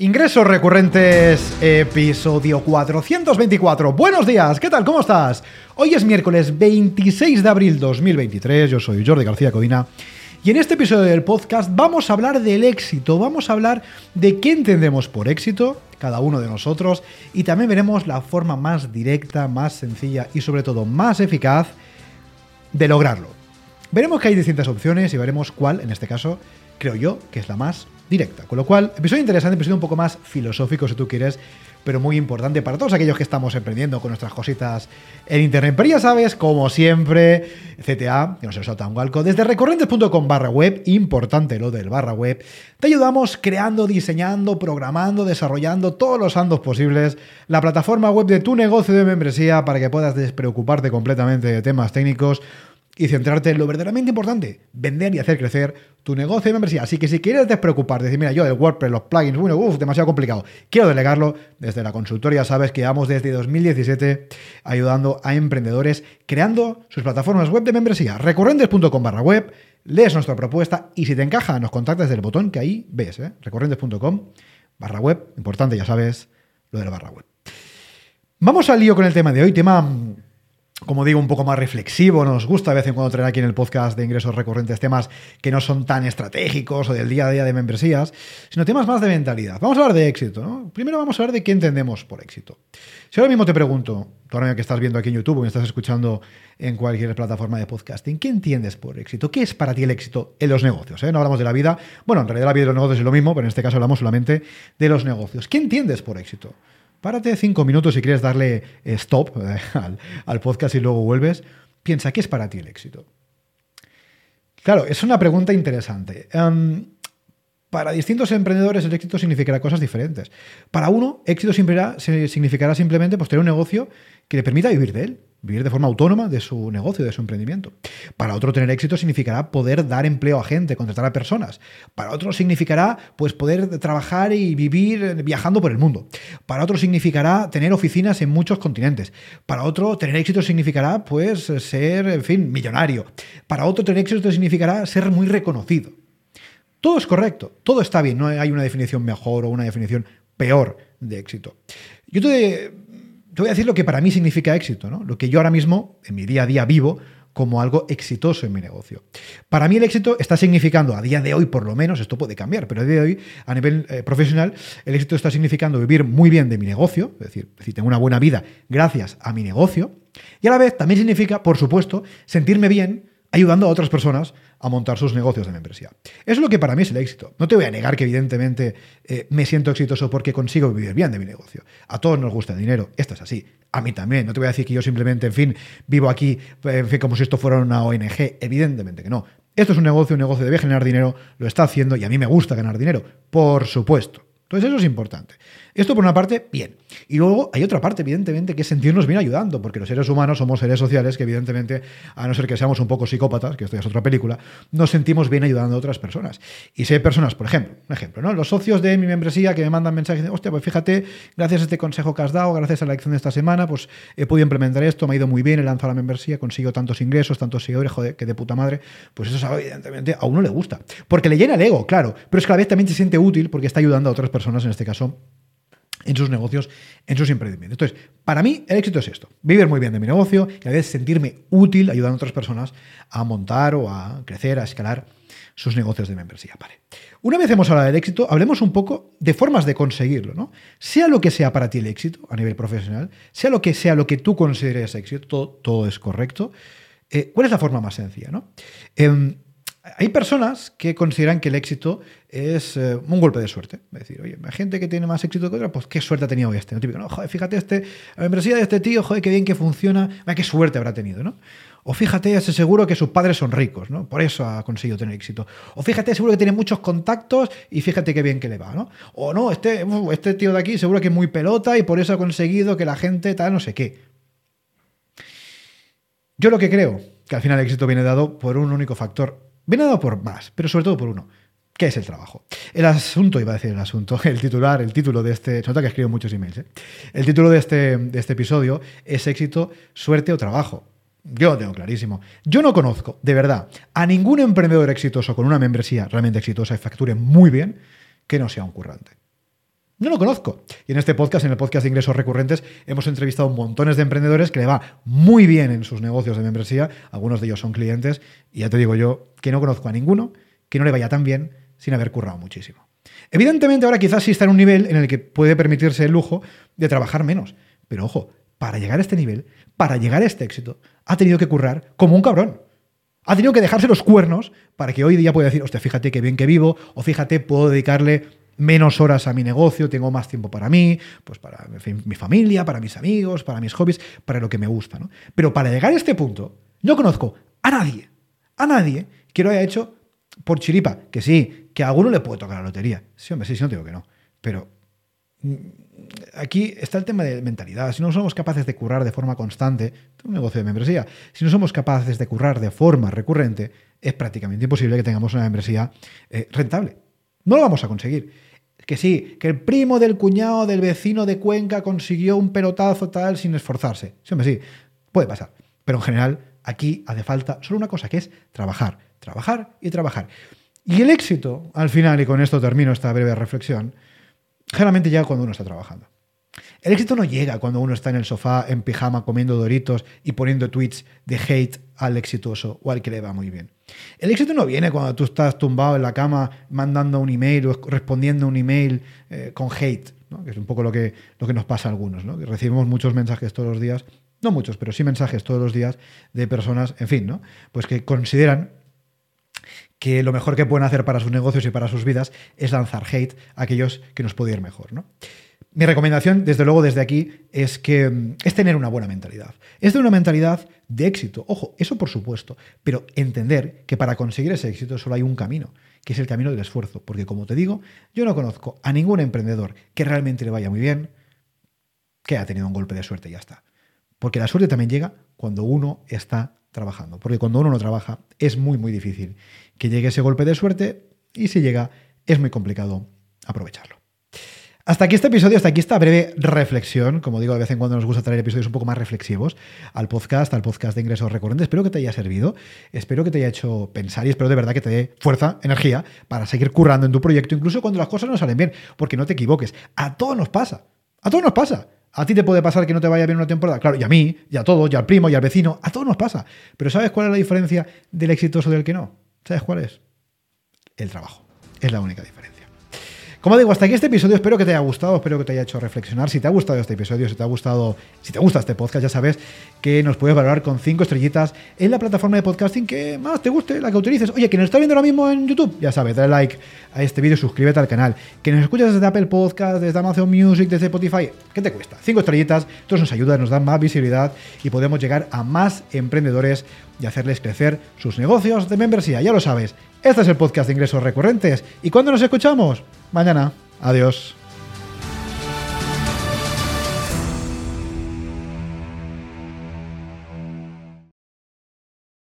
Ingresos recurrentes, episodio 424. Buenos días, ¿qué tal? ¿Cómo estás? Hoy es miércoles 26 de abril 2023, yo soy Jordi García Codina y en este episodio del podcast vamos a hablar del éxito, vamos a hablar de qué entendemos por éxito, cada uno de nosotros, y también veremos la forma más directa, más sencilla y sobre todo más eficaz de lograrlo. Veremos que hay distintas opciones y veremos cuál, en este caso, creo yo, que es la más directa. Con lo cual, episodio interesante, episodio un poco más filosófico si tú quieres, pero muy importante para todos aquellos que estamos emprendiendo con nuestras cositas en internet. Pero ya sabes, como siempre, CTA, que no se salta un galco, desde recorrentes.com barra web, importante lo del barra web, te ayudamos creando, diseñando, programando, desarrollando todos los andos posibles la plataforma web de tu negocio de membresía para que puedas despreocuparte completamente de temas técnicos y centrarte en lo verdaderamente importante, vender y hacer crecer tu negocio de membresía. Así que si quieres despreocuparte, decir, mira, yo del WordPress, los plugins, bueno, uff, demasiado complicado, quiero delegarlo, desde la consultoría sabes que vamos desde 2017 ayudando a emprendedores creando sus plataformas web de membresía. Recurrentes.com barra web, lees nuestra propuesta y si te encaja, nos contactas del botón que ahí ves, ¿eh? recurrentes.com barra web, importante, ya sabes, lo de la barra web. Vamos al lío con el tema de hoy, tema como digo, un poco más reflexivo. Nos gusta de vez en cuando traer aquí en el podcast de ingresos recurrentes temas que no son tan estratégicos o del día a día de membresías, sino temas más de mentalidad. Vamos a hablar de éxito. ¿no? Primero vamos a hablar de qué entendemos por éxito. Si ahora mismo te pregunto, tú ahora que estás viendo aquí en YouTube o me estás escuchando en cualquier plataforma de podcasting, ¿qué entiendes por éxito? ¿Qué es para ti el éxito en los negocios? Eh? No hablamos de la vida. Bueno, en realidad la vida y los negocios es lo mismo, pero en este caso hablamos solamente de los negocios. ¿Qué entiendes por éxito? Párate cinco minutos si quieres darle stop eh, al, podcast y luego vuelves. Piensa, ¿qué es para ti el éxito? Claro, es una pregunta interesante. Em, para distintos emprendedores el éxito significará cosas diferentes. Para uno, éxito significará simplemente pues, tener un negocio que le permita vivir de él vivir de forma autónoma de su negocio, de su emprendimiento. Para otro tener éxito significará poder dar empleo a gente, contratar a personas. Para otro significará pues poder trabajar y vivir viajando por el mundo. Para otro significará tener oficinas en muchos continentes. Para otro tener éxito significará pues ser, en fin, millonario. Para otro tener éxito significará ser muy reconocido. Todo es correcto, todo está bien, no hay una definición mejor o una definición peor de éxito. Yo te voy a decir lo que para mí significa éxito, ¿no? Lo que yo ahora mismo, en mi día a día, vivo como algo exitoso en mi negocio. Para mí el éxito está significando, a día de hoy por lo menos, esto puede cambiar, pero a día de hoy, a nivel eh, profesional, el éxito está significando vivir muy bien de mi negocio, es decir, decir, tengo una buena vida gracias a mi negocio, y a la vez también significa, por supuesto, sentirme bien ayudando a otras personas a montar sus negocios de membresía. Eso es lo que para mí es el éxito. No te voy a negar que evidentemente eh, me siento exitoso porque consigo vivir bien de mi negocio. A todos nos gusta el dinero, esto es así. A mí también. No te voy a decir que yo simplemente, en fin, vivo aquí como si esto fuera una ONG. Evidentemente que no. Esto es un negocio, un negocio debe generar dinero, lo está haciendo y a mí me gusta ganar dinero, por supuesto. Entonces eso es importante. Esto por una parte, bien. Y luego hay otra parte, evidentemente, que es sentirnos bien ayudando, porque los seres humanos somos seres sociales que evidentemente, a no ser que seamos un poco psicópatas, que esto ya es otra película, nos sentimos bien ayudando a otras personas. Y si hay personas, por ejemplo, un ejemplo, ¿no? Los socios de mi membresía que me mandan mensajes de, hostia, pues fíjate, gracias a este consejo que has dado, gracias a la lección de esta semana, pues he podido implementar esto, me ha ido muy bien, he lanzado la membresía, consigo tantos ingresos, tantos seguidores, joder, que de puta madre. Pues eso, evidentemente, a uno le gusta. Porque le llena el ego, claro, pero es que a la vez también se siente útil porque está ayudando a otras personas personas, en este caso, en sus negocios, en sus emprendimientos. Entonces, para mí el éxito es esto, vivir muy bien de mi negocio y a veces sentirme útil ayudando a otras personas a montar o a crecer, a escalar sus negocios de membresía. Vale. Una vez hemos hablado del éxito, hablemos un poco de formas de conseguirlo, ¿no? Sea lo que sea para ti el éxito a nivel profesional, sea lo que sea lo que tú consideres éxito, todo, es correcto. Eh, ¿Cuál es la forma más sencilla? ¿no? Em, hay personas que consideran que el éxito es eh, un golpe de suerte. Es decir, oye, hay gente que tiene más éxito que otra, pues qué suerte ha tenido este. ¿no? Típico, no, joder, fíjate, este, la membresía de este tío, joder, qué bien que funciona, qué suerte habrá tenido, ¿no? O fíjate, ese seguro que sus padres son ricos, ¿no? Por eso ha conseguido tener éxito. O fíjate, seguro que tiene muchos contactos y fíjate qué bien que le va, ¿no? O no, este, este tío de aquí seguro que es muy pelota y por eso ha conseguido que la gente tal, no sé qué. Yo lo que creo, que al final el éxito viene dado por un único factor, Viene dado por más, pero sobre todo por uno. ¿Qué es el trabajo? El asunto, iba a decir el asunto, el titular, el título de este. Se nota que escribo muchos emails. ¿eh? El título de este, de este episodio es éxito, suerte o trabajo. Yo lo tengo clarísimo. Yo no conozco, de verdad, a ningún emprendedor exitoso con una membresía realmente exitosa y facture muy bien que no sea un currante. No lo conozco. Y en este podcast, en el podcast de ingresos recurrentes, hemos entrevistado montones de emprendedores que le va muy bien en sus negocios de membresía. Algunos de ellos son clientes. Y ya te digo yo que no conozco a ninguno que no le vaya tan bien sin haber currado muchísimo. Evidentemente ahora quizás sí está en un nivel en el que puede permitirse el lujo de trabajar menos. Pero ojo, para llegar a este nivel, para llegar a este éxito, ha tenido que currar como un cabrón. Ha tenido que dejarse los cuernos para que hoy día pueda decir, hostia, fíjate qué bien que vivo, o fíjate, puedo dedicarle menos horas a mi negocio, tengo más tiempo para mí, pues para mi familia, para mis amigos, para mis hobbies, para lo que me gusta. ¿no? Pero para llegar a este punto, no conozco a nadie, a nadie que lo haya hecho por chiripa, que sí, que a alguno le puede tocar la lotería. Sí, hombre, sí, sí, no digo que no. Pero mm, aquí está el tema de mentalidad. Si no somos capaces de currar de forma constante, un negocio de membresía, si no somos capaces de currar de forma recurrente, es prácticamente imposible que tengamos una membresía eh, rentable. No lo vamos a conseguir que sí, que el primo del cuñado del vecino de Cuenca consiguió un pelotazo tal sin esforzarse. Sí, hombre, sí, puede pasar. Pero en general, aquí hace falta solo una cosa, que es trabajar, trabajar y trabajar. Y el éxito, al final, y con esto termino esta breve reflexión, generalmente llega cuando uno está trabajando. El éxito no llega cuando uno está en el sofá, en pijama, comiendo doritos y poniendo tweets de hate al exitoso o al que le va muy bien. El éxito no viene cuando tú estás tumbado en la cama mandando un email o respondiendo un email eh, con hate, que es un poco lo que, lo que nos pasa a algunos. ¿no? Recibimos muchos mensajes todos los días, no muchos, pero sí mensajes todos los días de personas, en fin, ¿no? pues que consideran que lo mejor que pueden hacer para sus negocios y para sus vidas es lanzar hate a aquellos que nos puede ir mejor. ¿no? Mi recomendación, desde luego, desde aquí, es que mm, es tener una buena mentalidad. Es de una mentalidad de éxito. Ojo, eso por supuesto, pero entender que para conseguir ese éxito solo hay un camino, que es el camino del esfuerzo. Porque como te digo, yo no conozco a ningún emprendedor que realmente le vaya muy bien, que ha tenido un golpe de suerte y ya está. Porque la suerte también llega cuando uno está trabajando. Porque cuando uno no trabaja es muy, muy difícil que llegue ese golpe de suerte y si llega es muy complicado aprovecharlo. Hasta aquí este episodio, hasta aquí esta breve reflexión. Como digo, de vez en cuando nos gusta traer episodios un poco más reflexivos al podcast, al podcast de ingresos recurrentes. Espero que te haya servido, espero que te haya hecho pensar y espero de verdad que te dé fuerza, energía para seguir currando en tu proyecto, incluso cuando las cosas no salen bien. Porque no te equivoques, a todos nos pasa, a todos nos pasa. A ti te puede pasar que no te vaya bien una temporada, claro, y a mí, y a todos, y al primo, y al vecino, a todos nos pasa. Pero ¿sabes cuál es la diferencia del exitoso del que no? ¿Sabes cuál es? El trabajo. Es la única diferencia. Como digo, hasta aquí este episodio. Espero que te haya gustado, espero que te haya hecho reflexionar. Si te ha gustado este episodio, si te ha gustado, si te gusta este podcast, ya sabes que nos puedes valorar con cinco estrellitas en la plataforma de podcasting que más te guste, la que utilices. Oye, que nos está viendo ahora mismo en YouTube, ya sabes, dale like a este vídeo, suscríbete al canal. Que nos escuchas desde Apple Podcast, desde Amazon Music, desde Spotify, ¿qué te cuesta? Cinco estrellitas, esto nos ayuda, nos da más visibilidad y podemos llegar a más emprendedores y hacerles crecer sus negocios de membresía. Ya lo sabes, este es el podcast de ingresos recurrentes. ¿Y cuándo nos escuchamos? Mañana. Adiós.